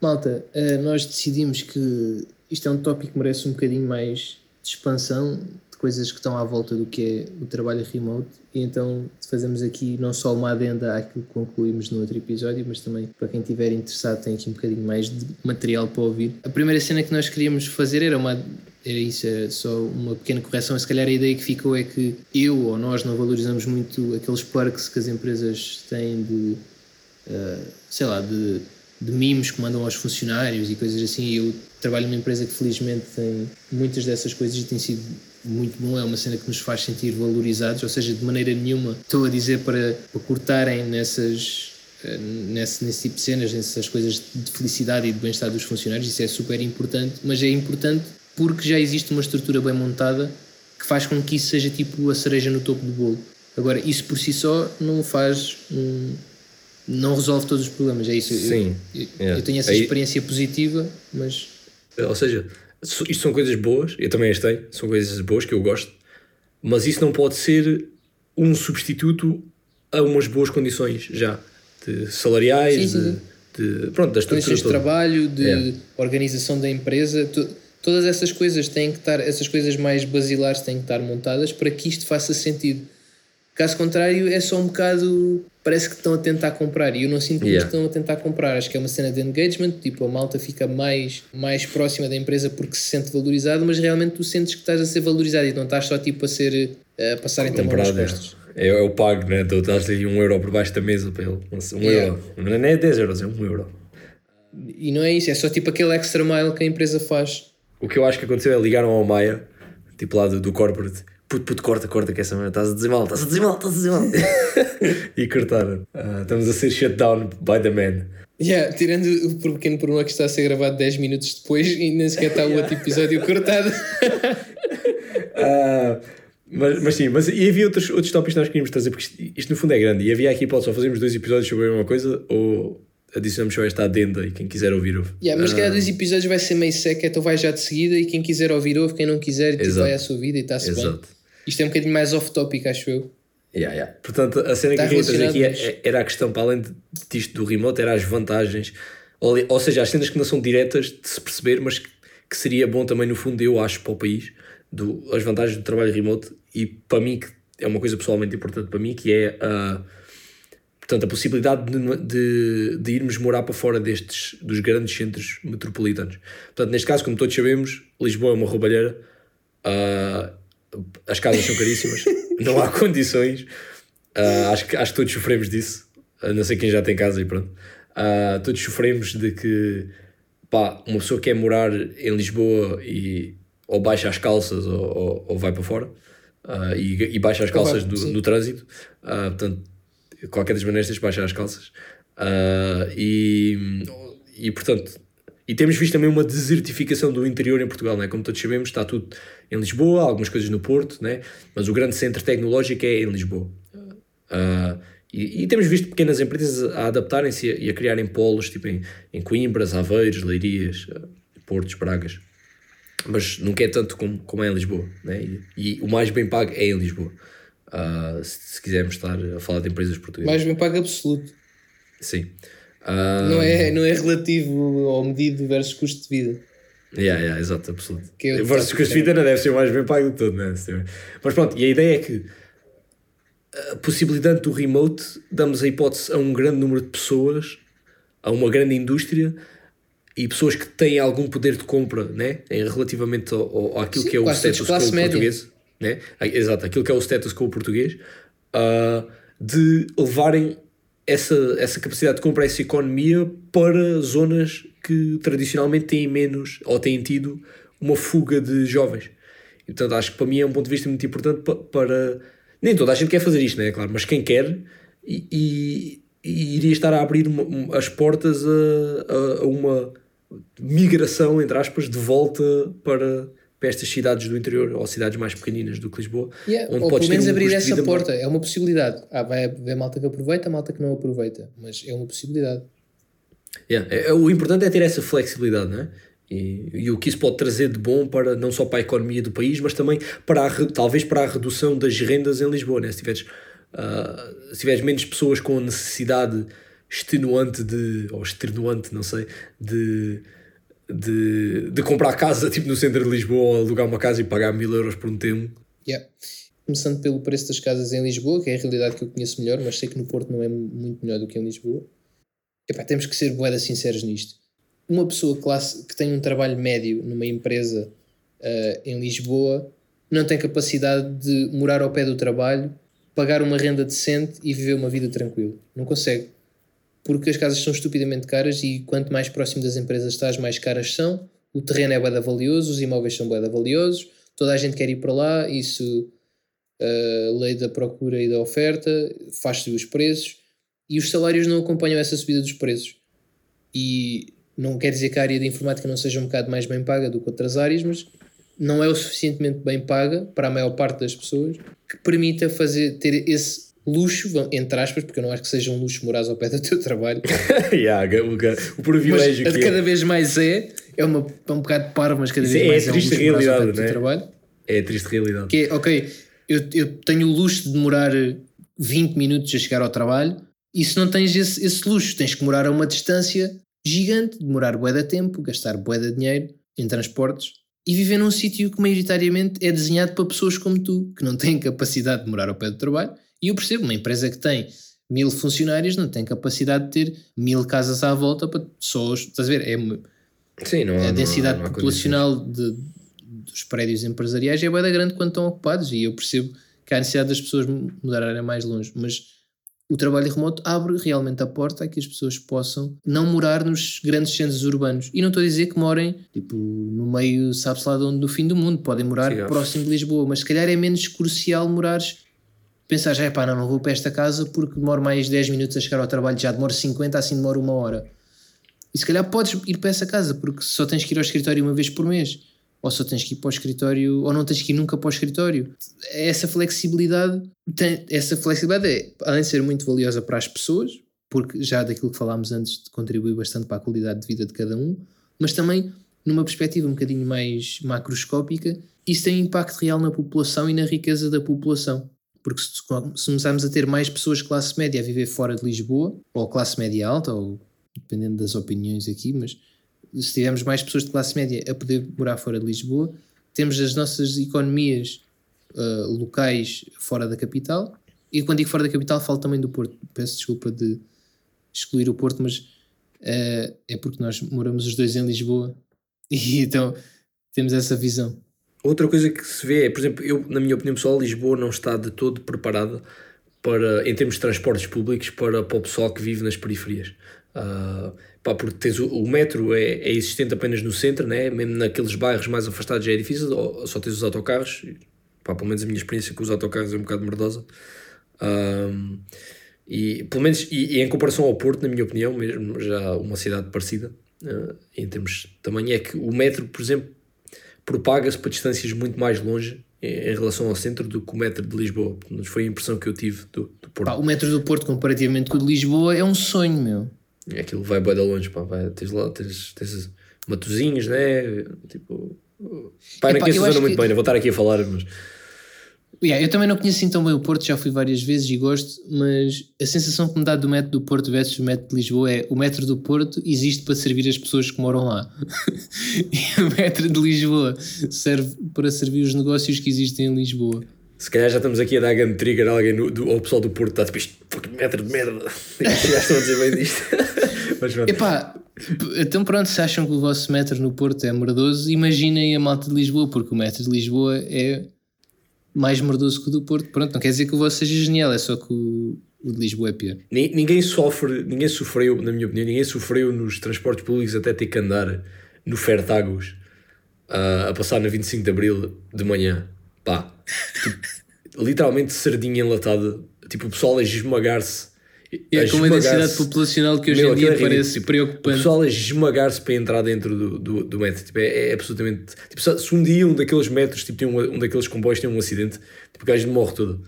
Malta, uh, nós decidimos que isto é um tópico que merece um bocadinho mais de expansão, de coisas que estão à volta do que é o trabalho remote, e então fazemos aqui não só uma adenda àquilo que concluímos no outro episódio, mas também para quem estiver interessado tem aqui um bocadinho mais de material para ouvir. A primeira cena que nós queríamos fazer era uma era isso, era só uma pequena correção. Se calhar a ideia que ficou é que eu ou nós não valorizamos muito aqueles perks que as empresas têm de, uh, sei lá, de, de mimos que mandam aos funcionários e coisas assim. Eu trabalho numa empresa que felizmente tem muitas dessas coisas e tem sido muito bom. É uma cena que nos faz sentir valorizados, ou seja, de maneira nenhuma estou a dizer para, para cortarem nessas eh, nesse, nesse tipo de cenas, nessas coisas de felicidade e de bem-estar dos funcionários, isso é super importante, mas é importante porque já existe uma estrutura bem montada que faz com que isso seja tipo a cereja no topo do bolo. Agora, isso por si só não faz. Um, não resolve todos os problemas, é isso. Sim. Eu, eu, yeah. eu tenho essa Aí, experiência positiva, mas. Ou seja, isto são coisas boas, eu também as tenho, são coisas boas que eu gosto, mas isso não pode ser um substituto a umas boas condições já, de salariais, sim, sim. De, de, pronto, das condições de trabalho, de é. organização da empresa. Tu, Todas essas coisas têm que estar, essas coisas mais basilares têm que estar montadas para que isto faça sentido. Caso contrário, é só um bocado. Parece que estão a tentar comprar e eu não sinto yeah. que estão a tentar comprar. Acho que é uma cena de engagement, tipo, a malta fica mais, mais próxima da empresa porque se sente valorizado, mas realmente tu sentes que estás a ser valorizado e não estás só tipo a ser. a passarem também nas costas. É, é o pago, né? Tu estás ali um euro por baixo da mesa para ele. Um yeah. euro. Não é 10 euros, é um euro. E não é isso, é só tipo aquele extra mile que a empresa faz o que eu acho que aconteceu é ligaram ao Maia, tipo lá do, do corporate, puto, puto, corta, corta, que essa merda, estás a dizer mal, estás a dizer mal, estás a dizer mal. e cortaram. Uh, estamos a ser shut down by the man. Yeah, tirando o pequeno problema que está a ser gravado 10 minutos depois e nem sequer está o outro episódio cortado. uh, mas, mas sim, mas e havia outros, outros tópicos que nós queríamos trazer, porque isto, isto no fundo é grande. E havia aqui, pode só fazermos dois episódios sobre a mesma coisa ou adicionamos só esta adenda e quem quiser ouvir ouve. Yeah, mas cada dois episódios vai ser meio seca, então vai já de seguida e quem quiser ouvir ouve, quem não quiser tipo, vai à sua vida e está-se bem. Isto é um bocadinho mais off-topic, acho eu. Yeah, yeah. Portanto, a cena tá que eu queria trazer aqui. É, era a questão, para além disto do remote, era as vantagens, ou, ou seja, as cenas que não são diretas de se perceber, mas que, que seria bom também, no fundo, eu acho, para o país, do, as vantagens do trabalho remote e para mim, que é uma coisa pessoalmente importante para mim, que é a. Portanto, a possibilidade de, de, de, irmos morar para fora destes, dos grandes centros metropolitanos. Portanto, neste caso, como todos sabemos, Lisboa é uma roubalheira, uh, as casas são caríssimas, não há condições, uh, acho, que, acho que todos sofremos disso, uh, não sei quem já tem casa e pronto. todos sofremos de que pá, uma pessoa quer morar em Lisboa e ou baixa as calças ou, ou, ou vai para fora e, e, baixa as calças do, no trânsito. portanto, qualquer das maneiras tens de baixar as calças. Uh, e, e portanto, e temos visto também uma desertificação do interior em Portugal, né? como todos sabemos, está tudo em Lisboa, algumas coisas no Porto, né? mas o grande centro tecnológico é em Lisboa. Uh, e, e, temos visto pequenas empresas a adaptarem-se e a criarem polos, tipo em, em Coimbras, Aveiros, Leirias, uh, Portos, Bragas. Mas nunca é tanto como, como é em Lisboa. Né? E, e o mais bem pago é em Lisboa. Uh, se, se, quisermos estar a falar de empresas portuguesas. Mais bem pago absoluto. Sim. Não, é, não é relativo ao medido versus custo de vida. Yeah, yeah, exato, absoluto. Que é versus custo de vida não deve ser o mais bem pago de todo, né? Mas pronto, e a ideia é que a possibilidade do remote damos a hipótese a um grande número de pessoas, a uma grande indústria e pessoas que têm algum poder de compra, né? Em relativamente ao, ao, àquilo Sim, que é o status quo português né? exato, aquilo que é o status quo português, uh, de levarem essa, essa capacidade de comprar essa economia para zonas que tradicionalmente têm menos ou têm tido uma fuga de jovens. E, portanto, acho que para mim é um ponto de vista muito importante para. para nem toda a gente quer fazer isto, né? claro, mas quem quer e, e, e iria estar a abrir uma, as portas a, a, a uma migração, entre aspas, de volta para para estas cidades do interior ou cidades mais pequeninas do que Lisboa. Yeah, onde ou pelo menos um abrir essa porta, é uma possibilidade. Ah, vai haver malta que aproveita, malta que não aproveita, mas é uma possibilidade. Yeah. É, é, o importante é ter essa flexibilidade, não é? E, e, o que isso pode trazer de bom para não só para a economia do país, mas também para a, talvez para a redução das rendas em Lisboa, né? se, tiveres, uh, se tiveres menos pessoas com necessidade extenuante de. ou extenuante, não sei, de. De, de comprar casa tipo no centro de Lisboa alugar uma casa e pagar mil euros por um tempo. Yeah. Começando pelo preço das casas em Lisboa, que é a realidade que eu conheço melhor, mas sei que no Porto não é muito melhor do que em Lisboa. Epá, temos que ser boedas sinceros nisto. Uma pessoa classe, que tem um trabalho médio numa empresa uh, em Lisboa não tem capacidade de morar ao pé do trabalho, pagar uma renda decente e viver uma vida tranquila. Não consegue. Porque as casas são estupidamente caras e quanto mais próximo das empresas estás, mais caras são. O terreno é bada valioso, os imóveis são bada valiosos, toda a gente quer ir para lá, isso, uh, lei da procura e da oferta, faz-se os preços e os salários não acompanham essa subida dos preços. E não quer dizer que a área de informática não seja um bocado mais bem paga do que outras áreas, mas não é o suficientemente bem paga para a maior parte das pessoas que permita fazer, ter esse luxo, entre aspas, porque eu não acho que seja um luxo morar ao pé do teu trabalho. yeah, o, o privilégio mas, que cada é. vez mais é, é, uma, é um bocado parvo, mas cada vez é, mais é, é triste um realidade, não é? trabalho. É a triste realidade. Que é, ok, eu, eu tenho o luxo de demorar 20 minutos a chegar ao trabalho e se não tens esse, esse luxo, tens que morar a uma distância gigante, demorar bué de tempo, gastar bué de dinheiro em transportes e viver num sítio que maioritariamente é desenhado para pessoas como tu, que não têm capacidade de morar ao pé do trabalho. E eu percebo, uma empresa que tem mil funcionários não tem capacidade de ter mil casas à volta para pessoas. Estás a ver? É Sim, não há, a densidade não há, não há populacional de, dos prédios empresariais é bem grande quando estão ocupados. E eu percebo que há necessidade das pessoas mudarem mais longe. Mas o trabalho remoto abre realmente a porta a que as pessoas possam não morar nos grandes centros urbanos. E não estou a dizer que morem tipo, no meio, sabe-se lá de onde, do fim do mundo. Podem morar Sim, próximo de Lisboa, mas se calhar é menos crucial morares. Pensar, já, pá, não, não vou para esta casa porque demoro mais 10 minutos a chegar ao trabalho, já demoro 50, assim demora uma hora. E se calhar podes ir para essa casa porque só tens que ir ao escritório uma vez por mês ou só tens que ir para o escritório, ou não tens que ir nunca para o escritório. Essa flexibilidade, tem, essa flexibilidade é, além de ser muito valiosa para as pessoas, porque já daquilo que falámos antes contribui bastante para a qualidade de vida de cada um, mas também numa perspectiva um bocadinho mais macroscópica, isso tem impacto real na população e na riqueza da população. Porque se começarmos a ter mais pessoas de classe média a viver fora de Lisboa, ou classe média alta, ou dependendo das opiniões aqui, mas se tivermos mais pessoas de classe média a poder morar fora de Lisboa, temos as nossas economias uh, locais fora da capital. E quando digo fora da capital, falo também do Porto. Peço desculpa de excluir o Porto, mas uh, é porque nós moramos os dois em Lisboa e então temos essa visão. Outra coisa que se vê é, por exemplo, eu, na minha opinião pessoal, Lisboa não está de todo preparada para, em termos de transportes públicos para, para o pessoal que vive nas periferias. Uh, pá, porque tens o, o metro é, é, existente apenas no centro, né? mesmo naqueles bairros mais afastados já é difícil, só tens os autocarros. Pá, pelo menos a minha experiência com os autocarros é um bocado merdosa. Um, e, pelo menos, e, e, em comparação ao Porto, na minha opinião, mesmo já uma cidade parecida, uh, em termos de tamanho, é que o metro, por exemplo, propaga-se para distâncias muito mais longe em, relação ao centro do que o metro de Lisboa. Mas foi a impressão que eu tive do, do Porto. Pá, o metro do Porto, comparativamente com o de Lisboa, é um sonho, meu. Aquilo vai bem de longe, pá, vai, tens lá, tens, tens matozinhos, né? Tipo. Pá, não conheço a zona muito que... bem, não vou estar aqui a falar, mas. Yeah, eu também não conheço assim tão bem o Porto, já fui várias vezes e gosto, mas a sensação que me dá do metro do Porto versus o metro de Lisboa é o metro do Porto existe para servir as pessoas que moram lá. e o metro de Lisboa serve para servir os negócios que existem em Lisboa. Se calhar já estamos aqui a dar gun trigger a alguém no, do, ao pessoal do Porto, está tipo isto, metro de merda. já estão a dizer bem disto. Mas pronto. Epá, então pronto, se acham que o vosso metro no Porto é merdoso, imaginem a malta de Lisboa, porque o metro de Lisboa é mais merdoso que o do Porto. Pronto, não quer dizer que o vosso seja genial, é só que o, o de Lisboa é pior. Ninguém sofre, ninguém sofreu, na minha opinião, ninguém sofreu nos transportes públicos até ter que andar no Fertagos uh, a passar na 25 de Abril de manhã pá, tipo, literalmente sardinha enlatada, tipo, o pessoal a esmagar-se. É, com uma densidade populacional que hoje Meu, em dia é parece preocupante. O pessoal a esmagar-se para entrar dentro do, do, do metro. Tipo, é, é, absolutamente. Tipo, se um dia um daqueles metros, tipo, tem um, um daqueles comboios tem um acidente, tipo, o gajo morre todo.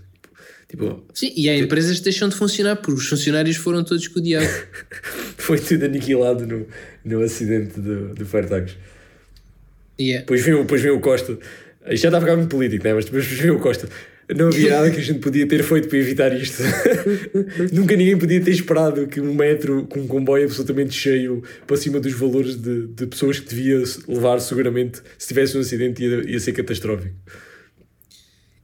Tipo, Sim, e há tipo, empresas que deixam de funcionar porque os funcionários foram todos com o diabo. Foi tudo aniquilado no, no acidente do, do Fairtags. Yeah. Depois vem, depois vem o Costa isto já está a ficar muito político, né? mas depois veio o Costa. Não havia nada que a gente podia ter feito para evitar isto. Nunca ninguém podia ter esperado que um metro com um comboio absolutamente cheio para cima dos valores de, de pessoas que devia levar seguramente se tivesse um acidente ia, ia ser catastrófico.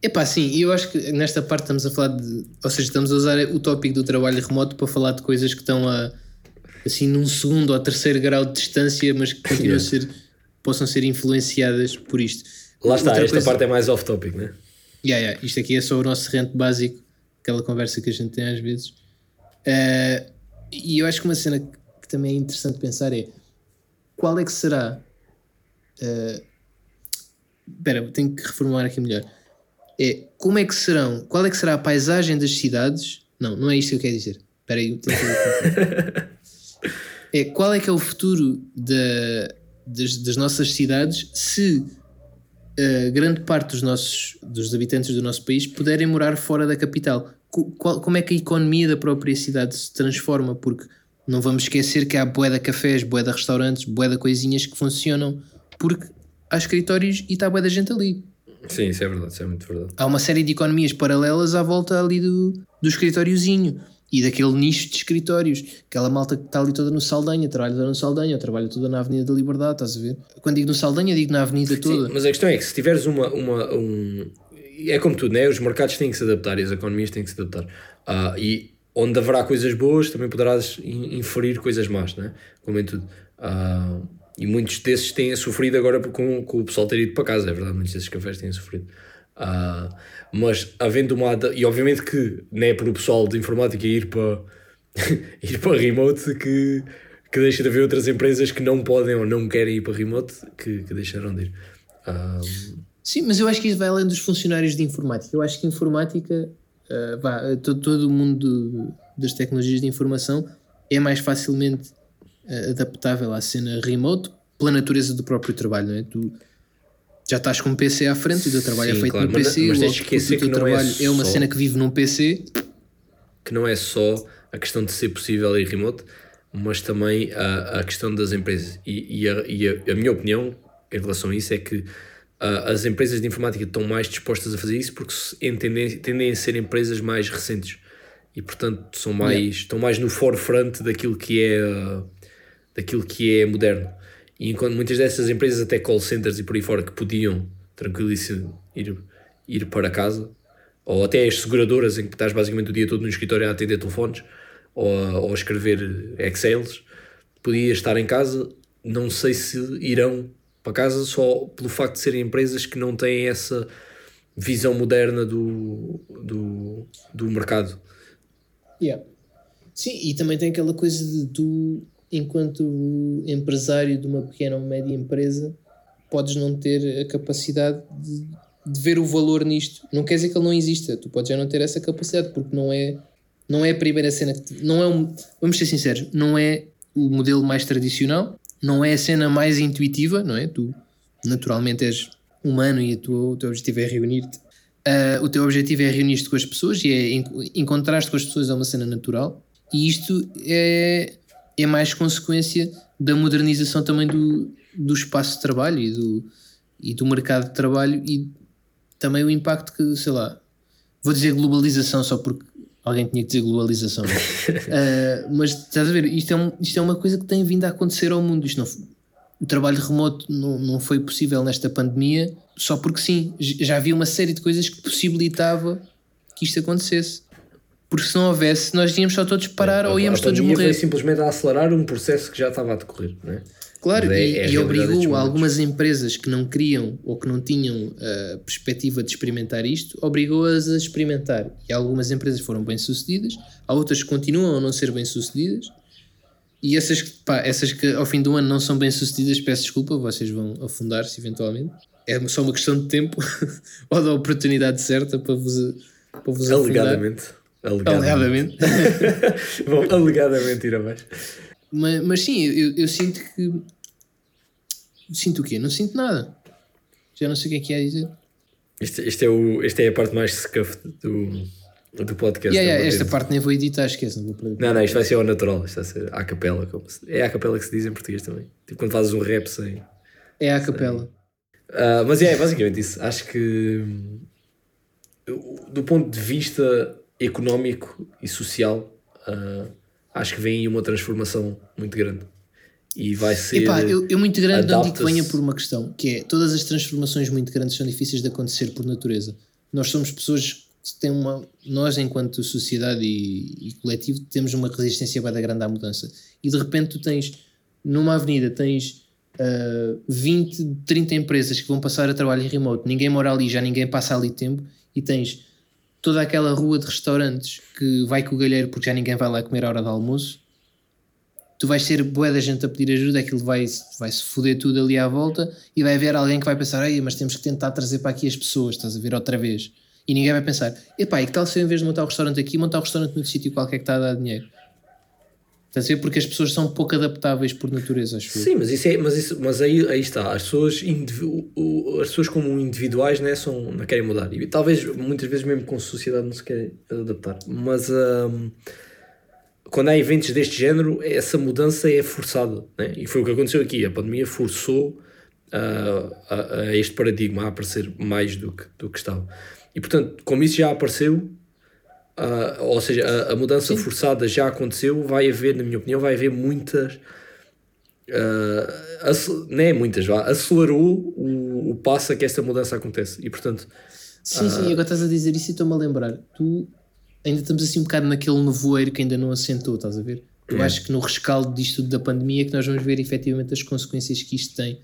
Epá, sim, eu acho que nesta parte estamos a falar de. Ou seja, estamos a usar o tópico do trabalho remoto para falar de coisas que estão a. assim, num segundo ou terceiro grau de distância, mas que continuam a ser. possam ser influenciadas por isto. Lá está, Outra esta coisa... parte é mais off-topic, né? Yeah, yeah, isto aqui é só o nosso rente básico, aquela conversa que a gente tem às vezes. Uh, e eu acho que uma cena que também é interessante pensar é qual é que será. Uh, espera, tenho que reformular aqui melhor. É como é que serão, qual é que será a paisagem das cidades? Não, não é isto que eu quero dizer. Espera aí, é qual é que é o futuro da, das, das nossas cidades se uh, grande parte dos nossos dos habitantes do nosso país puderem morar fora da capital. Qual, como é que a economia da própria cidade se transforma? Porque não vamos esquecer que há bué de cafés, bué de restaurantes, bué de coisinhas que funcionam porque há escritórios e está bué da gente ali. Sim, isso é verdade, isso é muito verdade. Há uma série de economias paralelas à volta ali do, do escritóriozinho e daquele nicho de escritórios. Aquela malta que está ali toda no Saldanha, trabalha toda no Saldanha, trabalha toda na Avenida da Liberdade, estás a ver? Quando digo no Saldanha, digo na Avenida toda. Sim, mas a questão é que se tiveres uma. uma um... É como tudo, né? os mercados têm que se adaptar e as economias têm que se adaptar. Uh, e onde haverá coisas boas, também poderás inferir coisas más, né? como em tudo. Uh, e muitos desses têm sofrido agora com, com o pessoal ter ido para casa, é verdade, muitos desses cafés têm sofrido. Uh, mas havendo uma. E obviamente que não é para o pessoal de informática ir para, ir para remote que, que deixa de haver outras empresas que não podem ou não querem ir para remote que, que deixaram de ir. Uh, Sim, mas eu acho que isso vai além dos funcionários de informática. Eu acho que informática, uh, vá, todo, todo o mundo das tecnologias de informação é mais facilmente adaptável à cena remote pela natureza do próprio trabalho, não é? Tu, já estás com um PC à frente, o teu trabalho é Sim, é feito claro, no mas, PC, mas, mas o, o teu trabalho é, é, uma cena que vive num PC. Que não é só a questão de ser possível ir remote, mas também a, a questão das empresas. E, e, a, e a, a, minha opinião em relação a isso é que as empresas de informática estão mais dispostas a fazer isso porque entendem, tendem a ser empresas mais recentes e portanto são mais, yeah. estão mais no forefront daquilo que é, daquilo que é moderno. E enquanto muitas dessas empresas, até call centers e por aí fora, que podiam tranquilíssimo ir, ir para casa, ou até as seguradoras em que estás basicamente o dia todo no escritório a atender telefones ou a, ou a escrever Excels, podia estar em casa. Não sei se irão para casa só pelo facto de serem empresas que não têm essa visão moderna do, do, do mercado. Yeah. Sim, e também tem aquela coisa de tu enquanto empresário de uma pequena ou média empresa, podes não ter a capacidade de, de, ver o valor nisto. Não quer dizer que ele não exista, tu podes já não ter essa capacidade, porque não é, não é a primeira cena que. Não é um, vamos ser sinceros, não é o modelo mais tradicional, não é a cena mais intuitiva, não é? Tu naturalmente és humano e tua, o teu objetivo é reunir-te. Uh, o teu objetivo é reunir-te com as pessoas e é encontrar-te com as pessoas é uma cena natural. E isto é, é mais consequência da modernização também do, do espaço de trabalho e do, e do mercado de trabalho e também o impacto que, sei lá, vou dizer globalização só porque alguém tinha que dizer globalização, uh, mas estás a ver, isto é, um, isto é uma coisa que tem vindo a acontecer ao mundo. Isto não, o trabalho remoto não, não foi possível nesta pandemia só porque sim, já havia uma série de coisas que possibilitava que isto acontecesse. Porque se não houvesse, nós íamos só todos parar é, ou íamos todos morrer. foi simplesmente a acelerar um processo que já estava a decorrer, não é? Claro, é, e, é e obrigou algumas empresas que não queriam ou que não tinham a uh, perspectiva de experimentar isto, obrigou-as a experimentar. E algumas empresas foram bem sucedidas, há outras que continuam a não ser bem sucedidas, e essas, pá, essas que ao fim do ano não são bem sucedidas, peço desculpa, vocês vão afundar-se eventualmente. É só uma questão de tempo ou da oportunidade certa para vos, para vos Alegadamente. afundar. Alegadamente. alegadamente. Vão alegadamente ir abaixo. Mas, mas sim, eu, eu sinto que. Sinto o quê? Não sinto nada. Já não sei o que é que é dizer. Este, este, é, o, este é a parte mais scuffed do, do podcast. Yeah, yeah, esta parte nem vou editar, esquece, não vou perder. Não, não, isto vai ser ao natural, isto vai ser à capela. Como se, é à capela que se diz em português também. Tipo quando fazes um rap sem. É à capela. Uh, mas é, basicamente isso. Acho que do ponto de vista económico e social, uh, acho que vem aí uma transformação muito grande. E vai ser. Epá, eu, eu muito grande não digo que venha por uma questão, que é todas as transformações muito grandes são difíceis de acontecer por natureza. Nós somos pessoas que têm uma. Nós, enquanto sociedade e, e coletivo, temos uma resistência bem grande à mudança. E de repente tu tens, numa avenida, tens uh, 20, 30 empresas que vão passar a trabalho em remote, ninguém mora ali, já ninguém passa ali tempo, e tens toda aquela rua de restaurantes que vai com o galheiro porque já ninguém vai lá comer à hora do almoço tu vais ser boa da gente a pedir ajuda, aquilo vai, vai se foder tudo ali à volta e vai haver alguém que vai pensar, Ei, mas temos que tentar trazer para aqui as pessoas, estás a ver outra vez. E ninguém vai pensar, epá, e que tal se eu em vez de montar o um restaurante aqui, montar o um restaurante noutro sítio qualquer que está a dar dinheiro? Estás a? Porque as pessoas são pouco adaptáveis por natureza, acho Sim, mas, isso é, mas, isso, mas aí, aí está, as pessoas, as pessoas como individuais né, são, não querem mudar. E talvez muitas vezes mesmo com a sociedade não se querem adaptar. Mas... Hum, quando há eventos deste género, essa mudança é forçada. Né? E foi o que aconteceu aqui. A pandemia forçou uh, a, a, este paradigma a aparecer mais do que, do que estava. E portanto, como isso já apareceu, uh, ou seja, a, a mudança Sim. forçada já aconteceu, vai haver, na minha opinião, vai haver muitas. Uh, não é muitas, vá, acelerou o, o passo a que esta mudança acontece. E portanto. Sim, sim, agora estás a dizer isso e estou-me a lembrar. Tu ainda estamos assim um bocado naquele nevoeiro que ainda não assentou, estás a ver? Eu é. acho que no rescaldo disto tudo da pandemia é que nós vamos ver efetivamente as consequências que isto tem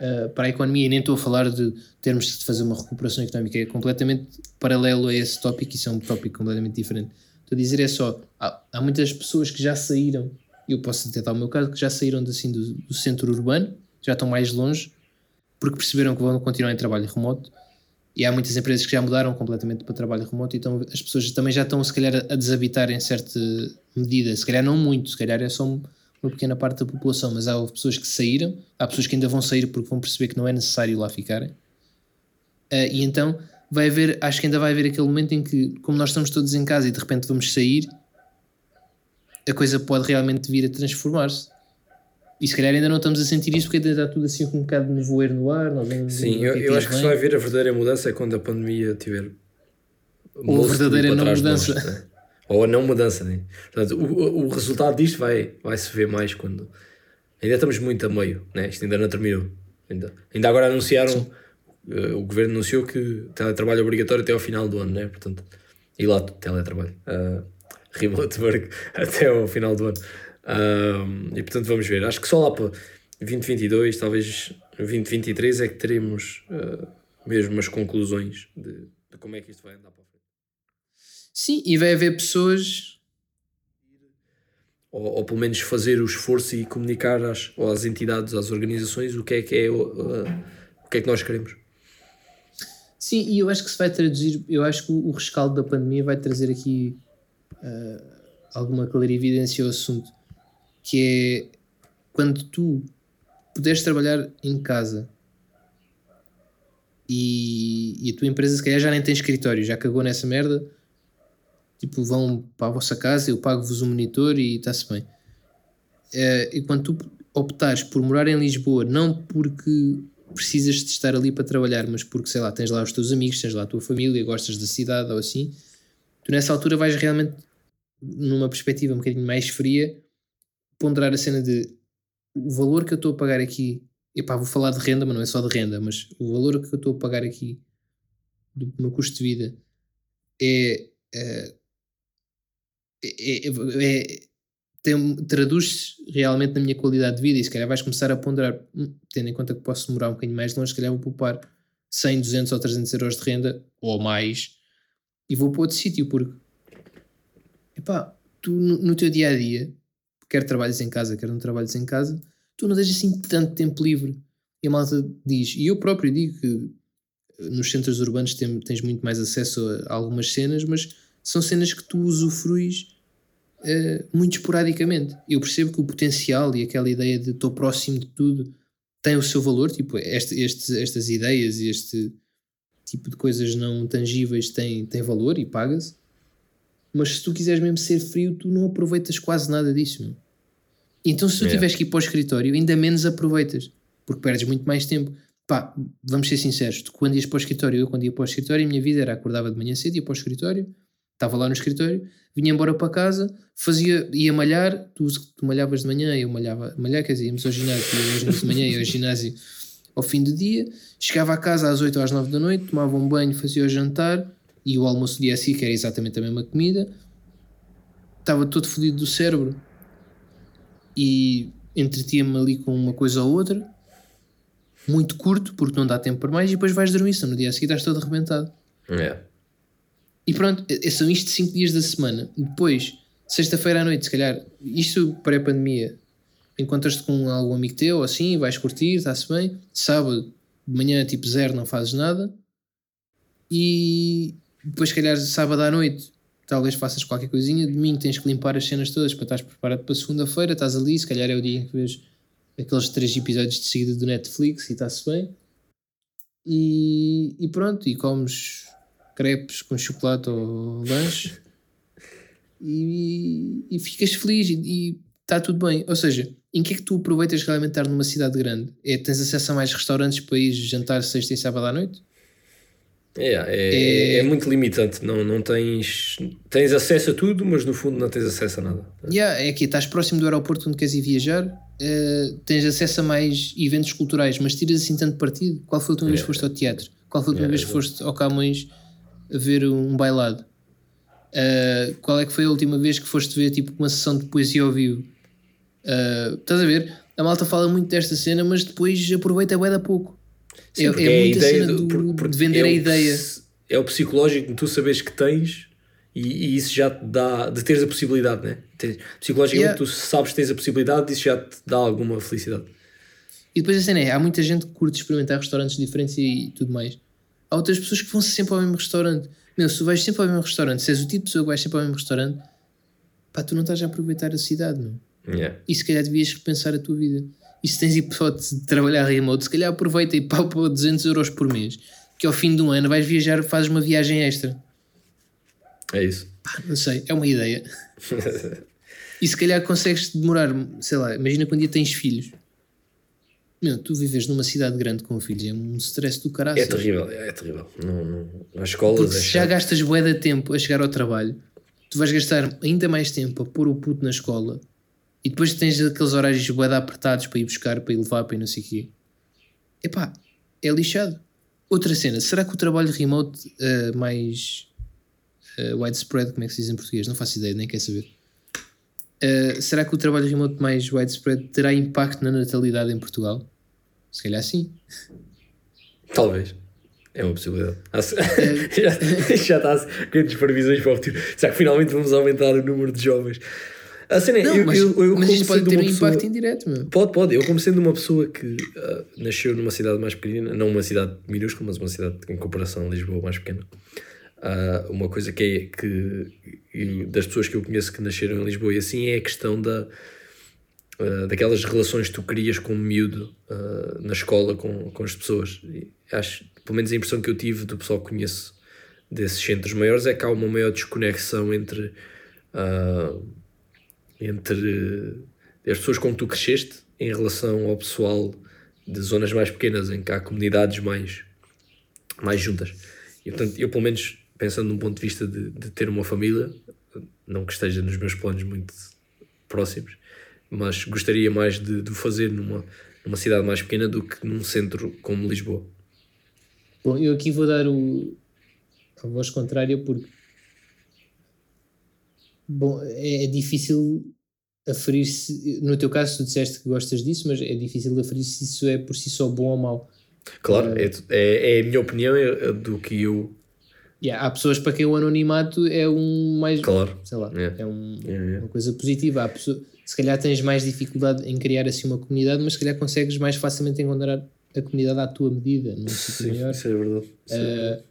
uh, para a economia. E nem estou a falar de termos de fazer uma recuperação económica, é completamente paralelo a esse tópico, isso é um tópico completamente diferente. Estou a dizer é só, há, há muitas pessoas que já saíram, eu posso até dar o meu caso, que já saíram assim, do, do centro urbano, já estão mais longe, porque perceberam que vão continuar em trabalho remoto e há muitas empresas que já mudaram completamente para trabalho remoto, então as pessoas também já estão, se calhar, a desabitar em certa medida. Se calhar não muito, se calhar é só uma pequena parte da população, mas há pessoas que saíram, há pessoas que ainda vão sair porque vão perceber que não é necessário lá ficarem. Uh, e então vai haver, acho que ainda vai haver aquele momento em que, como nós estamos todos em casa e de repente vamos sair, a coisa pode realmente vir a transformar-se. E se calhar ainda não estamos a sentir isso porque ainda está tudo assim com um bocado de nevoeiro no ar. Sim, eu, eu acho que só vai vir a verdadeira mudança é quando a pandemia tiver. Ou a verdadeira não mudança. Ou a não mudança. Né? Portanto, o, o resultado disto vai, vai se ver mais quando. Ainda estamos muito a meio, né? isto ainda não terminou. Ainda, ainda agora anunciaram, uh, o governo anunciou que teletrabalho obrigatório até ao final do ano, né? portanto, e lá teletrabalho, uh, remote work até ao final do ano. Um, e portanto vamos ver. Acho que só lá para 2022, talvez 2023 é que teremos uh, mesmo as conclusões de, de, como é que isto vai andar para. Sim, e vai haver pessoas. Ou, ou pelo menos fazer o esforço e comunicar às, às entidades, às organizações, o que é que é uh, o que é que nós queremos. Sim, e eu acho que se vai traduzir, eu acho que o rescaldo da pandemia vai trazer aqui uh, alguma clarividência ao assunto que é quando tu puderes trabalhar em casa e, e, a tua empresa se calhar já nem tem escritório, já cagou nessa merda, tipo, vão para a vossa casa, eu pago-vos um monitor e está-se bem. É, e quando tu optares por morar em Lisboa, não porque precisas de estar ali para trabalhar, mas porque, sei lá, tens lá os teus amigos, tens lá a tua família, gostas da cidade ou assim, tu nessa altura vais realmente numa perspectiva um bocadinho mais fria ponderar a cena de o valor que eu estou a pagar aqui, epá, vou falar de renda, mas não é só de renda, mas o valor que eu estou a pagar aqui do meu custo de vida é, é, é, é traduz-se realmente na minha qualidade de vida e se calhar vais começar a ponderar, hum, tendo em conta que posso demorar um bocadinho mais longe, se calhar vou poupar 100, 200 ou 300 euros de renda ou mais e vou para outro sítio porque epá, tu no, no teu dia a dia quer trabalhes em casa, quer não trabalhes em casa, tu não tens assim tanto tempo livre. E a malta diz, e eu próprio digo que eh, nos centros urbanos tens muito mais acesso a algumas cenas, mas são cenas que tu usufruis uh, muito esporadicamente. Eu percebo que o potencial e aquela ideia de estou próximo de tudo tem o seu valor, tipo, este, este, estas ideias e este tipo de coisas não tangíveis têm, têm valor e paga-se. Mas se tu quiseres mesmo ser frio, tu não aproveitas quase nada disso. Meu. Então, se tu yeah. tiveres que ir para o escritório, ainda menos aproveitas, porque perdes muito mais tempo. pá, vamos ser sinceros, tu quando ias para o escritório, eu quando ia para o escritório, a minha vida era acordava de manhã cedo, ia para o escritório, estava lá no escritório, vinha embora para casa, fazia, ia malhar, tu, tu malhavas de manhã, eu malhava, malhar, quer dizer, íamos ao ginásio, íamos de manhã, ia ao ginásio ao fim do dia, chegava a casa às 8 ou às 9 da noite, tomava um banho, fazia o jantar e o almoço do dia a seguir, que era exatamente a mesma comida, estava todo fodido do cérebro e entretia-me ali com uma coisa ou outra, muito curto, porque não dá tempo para mais, e depois vais dormir, senão no dia a seguir estás todo arrebentado. É. E pronto, são isto 5 dias da semana. Depois, sexta-feira à noite, se calhar, isto pré-pandemia, encontras-te com algum amigo teu, assim, vais curtir, está-se bem. Sábado, de manhã, tipo zero, não fazes nada. E depois, se calhar, sábado à noite, talvez faças qualquer coisinha. Domingo tens que limpar as cenas todas para estar preparado para segunda-feira. Estás ali, se calhar é o dia em que vês aqueles três episódios de seguida do Netflix e está-se bem. E, e pronto, e comes crepes com chocolate ou lanche e, e ficas feliz e está tudo bem. Ou seja, em que é que tu aproveitas realmente estar numa cidade grande? É, tens acesso a mais restaurantes para ir jantar sexta e sábado à noite? É, é, é, é, muito limitante, não, não tens, tens acesso a tudo, mas no fundo não tens acesso a nada. Yeah, é aqui, estás próximo do aeroporto onde queres ir viajar, uh, tens acesso a mais eventos culturais, mas tiras assim tanto partido. Qual foi a última yeah. vez que foste ao teatro? Qual foi a última yeah, vez que foste ao Camões a ver um bailado? Uh, qual é que foi a última vez que foste ver tipo uma sessão de poesia ao vivo? Uh, estás a ver? A malta fala muito desta cena, mas depois aproveita a da pouco. Sim, é, é, é muita cena do, do, por, de vender é a ideia. É o psicológico de tu saberes que tens e, e, isso já te dá, de teres a possibilidade, né? Psicologicamente yeah. tu sabes que tens a possibilidade, isso já te dá alguma felicidade. E depois a cena é, há muita gente que curte experimentar restaurantes diferentes e, tudo mais. Há outras pessoas que vão sempre ao mesmo restaurante. Meu, se tu vais sempre ao mesmo restaurante, se és o tipo de pessoa que vais sempre ao mesmo restaurante, pá, tu não estás a aproveitar a cidade, não? Yeah. E se calhar devias repensar a tua vida. E se tens hipótese de trabalhar remoto, se calhar aproveita e pau para 200 euros por mês, que ao fim de um ano vais viajar, fazes uma viagem extra. É isso. Pá, não sei, é uma ideia. e se calhar consegues demorar, sei lá, imagina quando dia tens filhos. Meu, tu vives numa cidade grande com filhos, é um stress do caralho. É terrível, é, é terrível. Não, não, nas escolas Porque é se já gastas bué de tempo a chegar ao trabalho, tu vais gastar ainda mais tempo a pôr o puto na escola e depois tens aqueles horários bué apertados para ir buscar, para ir levar, para ir não sei o quê. Epá, é lixado. Outra cena, será que o trabalho remote uh, mais uh, widespread, como é que se diz em português? Não faço ideia, nem quero saber. Uh, será que o trabalho remote mais widespread terá impacto na natalidade em Portugal? Se calhar sim. Talvez. É uma possibilidade. já, já está grandes previsões para o futuro. Será que finalmente vamos aumentar o número de jovens? A cena, não, eu, mas, eu, eu, mas isto pode ter um pessoa, impacto indireto, meu. Pode, pode. Eu, como sendo uma pessoa que uh, nasceu numa cidade mais pequena, não uma cidade minúscula, mas uma cidade em comparação a Lisboa mais pequena, uh, uma coisa que é que das pessoas que eu conheço que nasceram em Lisboa e assim é a questão da, uh, daquelas relações que tu crias com o miúdo na escola com, com as pessoas. E acho, pelo menos a impressão que eu tive do pessoal que conheço desses centros maiores é que há uma maior desconexão entre. Uh, entre as pessoas com que tu cresceste em relação ao pessoal de zonas mais pequenas em que há comunidades mais, mais juntas. E, portanto, eu, pelo menos, pensando num ponto de vista de, de ter uma família, não que esteja nos meus planos muito próximos, mas gostaria mais de, de o fazer numa, numa cidade mais pequena do que num centro como Lisboa. Bom, eu aqui vou dar o, a voz contrária porque Bom, é, é difícil aferir se. No teu caso, tu disseste que gostas disso, mas é difícil aferir se isso é por si só bom ou mau. Claro, uh, é, é, é, a minha opinião é, é do que eu. Yeah, há pessoas para quem o anonimato é um mais. Claro. Sei lá, yeah. é um, yeah, uma coisa positiva. Há pessoa, se calhar tens mais dificuldade em criar assim uma comunidade, mas se calhar consegues mais facilmente encontrar a comunidade à tua medida. Num maior. isso é verdade. Isso uh, é verdade.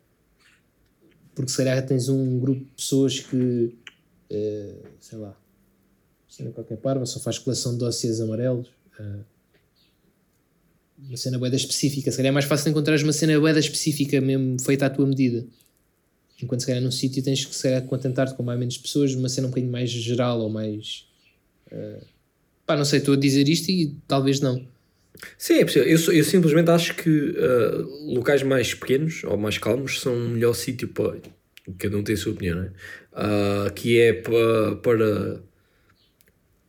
Porque se calhar tens um grupo de pessoas que uh, sei lá, cena qualquer parva, só faz coleção de dossiês amarelos. Uh, uma cena boeda específica. Se calhar é mais fácil encontrar uma cena boeda específica mesmo feita à tua medida. Enquanto se calhar num sítio tens que se contentar-te com mais menos pessoas, uma cena um bocadinho mais geral ou mais. Uh, pá, não sei, estou a dizer isto e talvez não. Sim, é possível. Eu, eu simplesmente acho que uh, locais mais pequenos ou mais calmos são o melhor sítio para. Cada um tem a sua opinião, não é? Uh, que é para, para.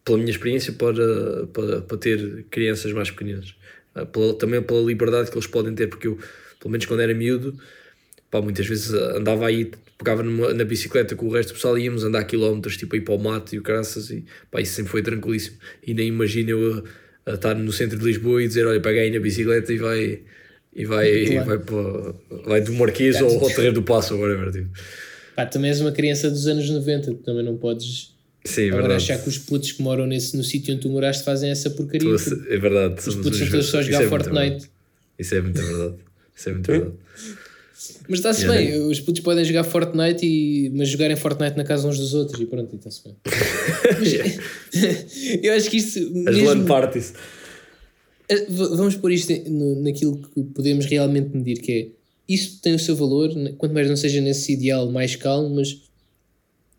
Pela minha experiência, para, para, para ter crianças mais pequeninas. Uh, pela, também pela liberdade que eles podem ter, porque eu, pelo menos quando era miúdo, pá, muitas vezes andava aí, pegava numa, na bicicleta com o resto do pessoal e íamos andar quilómetros, tipo ir para o mato e o caraças, e pá, isso sempre foi tranquilíssimo. E nem imagino eu a estar no centro de Lisboa e dizer: Olha, pega aí na bicicleta e vai. E vai, claro. vai, para, vai do Marquês ou ao Terreiro do Passo, ou whatever. Tipo. Pá, também és uma criança dos anos 90, também não podes Sim, agora verdade. achar que os putos que moram nesse, no sítio onde tu moraste fazem essa porcaria. é verdade. Os putos estão só a jogar é Fortnite. Isso é muito verdade. Isso é muito verdade. Mas está-se bem, é. os putos podem jogar Fortnite, e, mas jogarem Fortnite na casa uns dos outros e pronto, está-se bem. eu acho que isto. As mesmo, LAN parties. Eh, vamos pôr isto no, naquilo que podemos realmente medir, que é isso tem o seu valor, quanto mais não seja nesse ideal mais calmo, mas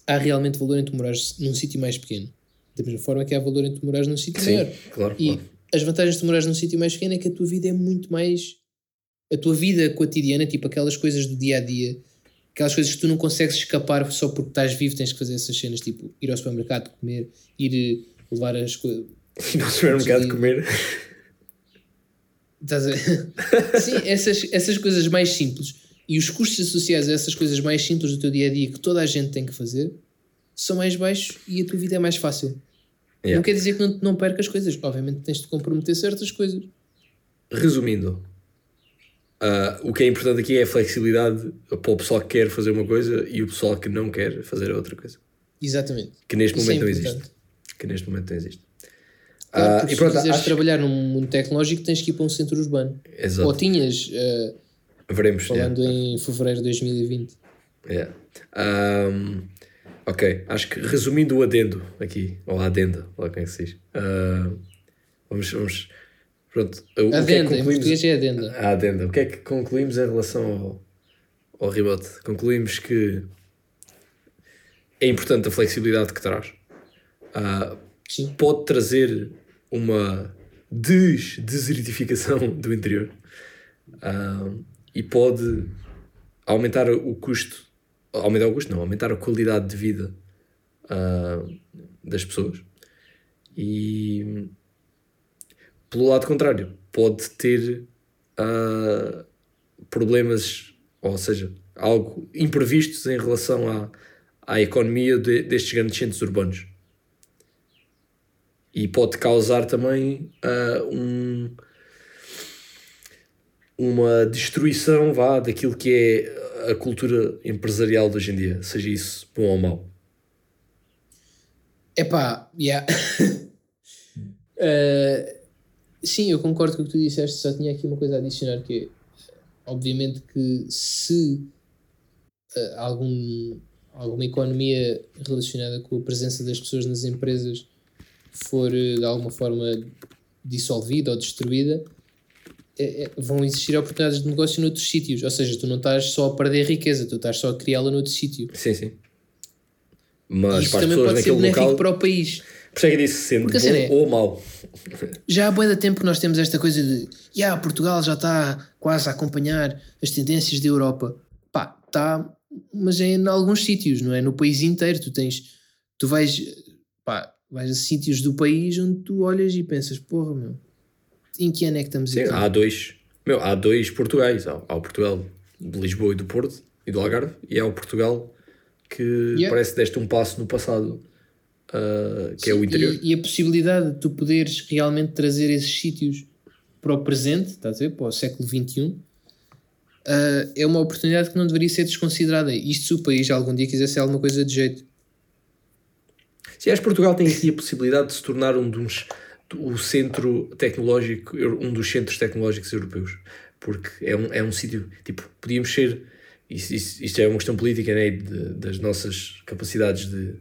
há realmente valor em tu morares num sítio mais pequeno. Da mesma forma que há valor em tu morares num sítio maior. Claro, e claro. as vantagens de tu morares num sítio mais pequeno é que a tua vida é muito mais a tua vida cotidiana, tipo aquelas coisas do dia a dia, aquelas coisas que tu não consegues escapar só porque estás vivo, tens que fazer essas cenas, tipo ir ao supermercado comer, ir eh, levar as coisas. Ir ao supermercado comer. Estás a Sim, essas, essas coisas mais simples e os custos associados a essas coisas mais simples do teu dia a dia que toda a gente tem que fazer são mais baixos e a tua vida é mais fácil. Yeah. Não quer dizer que não, não percas coisas, obviamente tens de comprometer certas coisas. Resumindo, Uh, o que é importante aqui é a flexibilidade para o pessoal que quer fazer uma coisa e o pessoal que não quer fazer outra coisa. Exatamente. Que neste Isso momento é não existe. Que neste momento não existe. Claro, uh, e pronto, se quiseres acho... trabalhar num mundo tecnológico tens que ir para um centro urbano. Exato. Ou tinhas. Uh, Veremos. Falando yeah. em fevereiro de 2020. Yeah. Um, ok, acho que resumindo o adendo aqui, ou a adenda, lá quem é que se diz. Uh, vamos, vamos Pronto, o, adenda, que é que em português é adenda. A adenda. O que é que concluímos em relação ao, ao rebote? Concluímos que é importante a flexibilidade que traz. Uh, pode trazer uma des desertificação do interior uh, e pode aumentar o custo, aumentar o custo não, aumentar a qualidade de vida uh, das pessoas e pelo lado contrário, pode ter uh, problemas, ou seja, algo imprevistos em relação à, à economia de, destes grandes centros urbanos. E pode causar também uh, um, uma destruição vá, daquilo que é a cultura empresarial de hoje em dia, seja isso bom ou mau. Epá, yeah. uh, Sim, eu concordo com o que tu disseste, só tinha aqui uma coisa a adicionar que é, obviamente que se uh, algum, alguma economia relacionada com a presença das pessoas nas empresas for uh, de alguma forma dissolvida ou destruída, é, é, vão existir oportunidades de negócio noutros sítios. Ou seja, tu não estás só a perder riqueza, tu estás só a criá-la noutro sítio. Sim, sim. Mas Isso para também pode ser benéfico local... para o país. Por isso é que disse sendo Porque, bom é, ou mau. Já há boa tempo que nós temos esta coisa de yeah, Portugal já está quase a acompanhar as tendências da Europa. Pá, está, mas é em alguns sítios, não é? No país inteiro. Tu tens, tu vais, pá, vais a sítios do país onde tu olhas e pensas, porra, meu, em que ano é que estamos Sim, aqui? Há dois, meu, há dois Portugais. Há, há o Portugal de Lisboa e do Porto e do Algarve, e há o Portugal que yeah. parece que deste um passo no passado uh, que Sim, é o interior. E, e, a possibilidade de tu poderes realmente trazer esses sítios para o presente, estás a ver, para o século XXI, uh, ah, é uma oportunidade que não deveria ser desconsiderada. Isto se o país algum dia quisesse alguma coisa de jeito. Se és Portugal tem aqui a possibilidade de se tornar um dos o centro tecnológico, um dos centros tecnológicos europeus, porque é um, é um sítio, tipo, podíamos ser, isto, isto é uma questão política, né, de, das nossas capacidades de,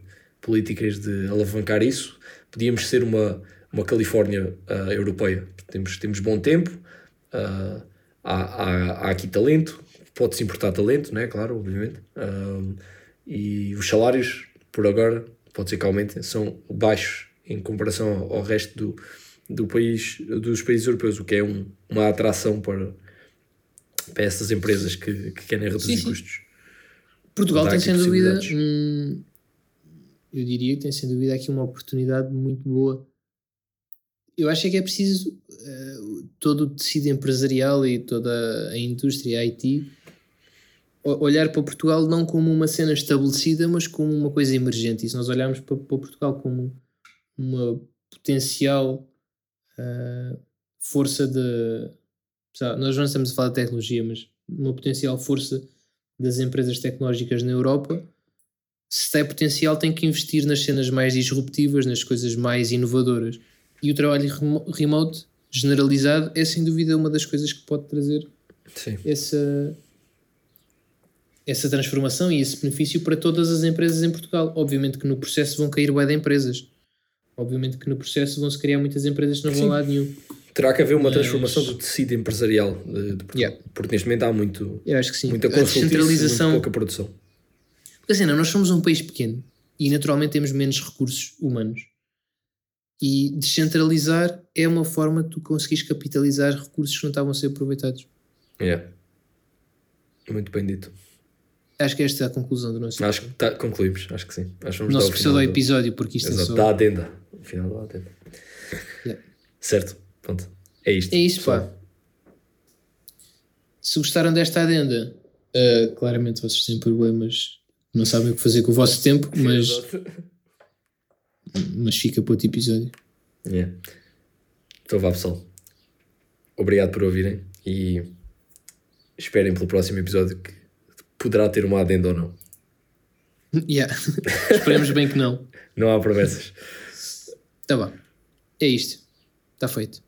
políticas de alavancar isso, podíamos ser uma, uma Califórnia uh, europeia. Temos, temos bom tempo, uh, há, há, há aqui talento, pode-se importar talento, né? claro, obviamente, uh, e os salários, por agora, pode ser que aumentem, são baixos em comparação ao, ao resto do, do país, dos países europeus, o que é um, uma atração para, para essas empresas que, que querem reduzir sim, sim. custos. Portugal tem sem dúvida, hum, eu diria que tem sem dúvida aqui uma oportunidade muito boa. Eu acho é que é preciso uh, todo o tecido empresarial e toda a indústria IT olhar para Portugal não como uma cena estabelecida, mas como uma coisa emergente. E se nós olharmos para, para Portugal como uma potencial uh, força de. Nós não estamos a falar de tecnologia, mas uma potencial força das empresas tecnológicas na Europa. Se tem potencial, tem que investir nas cenas mais disruptivas, nas coisas mais inovadoras. E o trabalho remote generalizado é sem dúvida uma das coisas que pode trazer Sim. essa essa transformação e esse benefício para todas as empresas em Portugal. Obviamente que no processo vão cair bué de empresas. Obviamente que no processo vão se criar muitas empresas que não vão lá nenhum. Terá que haver uma Mas... transformação do tecido empresarial de, de Portugal. Yeah. Porque neste momento há muito, Eu acho que sim. muita consultização, pouca produção. Assim, não, nós somos um país pequeno e naturalmente temos menos recursos humanos. E descentralizar é uma forma de tu conseguires capitalizar recursos que não estavam a ser aproveitados. É. Yeah. Muito bem dito. Acho que esta é a conclusão do nosso Acho que tá, concluímos, acho que sim. Acho que nosso pseudo episódio, porque isto Exato, é só. Dá a adenda. O final dá a adenda. Yeah. Certo, pronto. É isto. É isto, pá. Se gostaram desta adenda, uh, claramente vocês têm problemas, não sabem o que fazer com o vosso tempo, mas. mas fica para outro episódio. Yeah. Então vá pessoal. Obrigado por ouvirem e esperem pelo próximo episódio que poderá ter uma adenda ou não. Yeah. Esperemos bem que não. não há promessas. Tá bom. É isto. Está feito.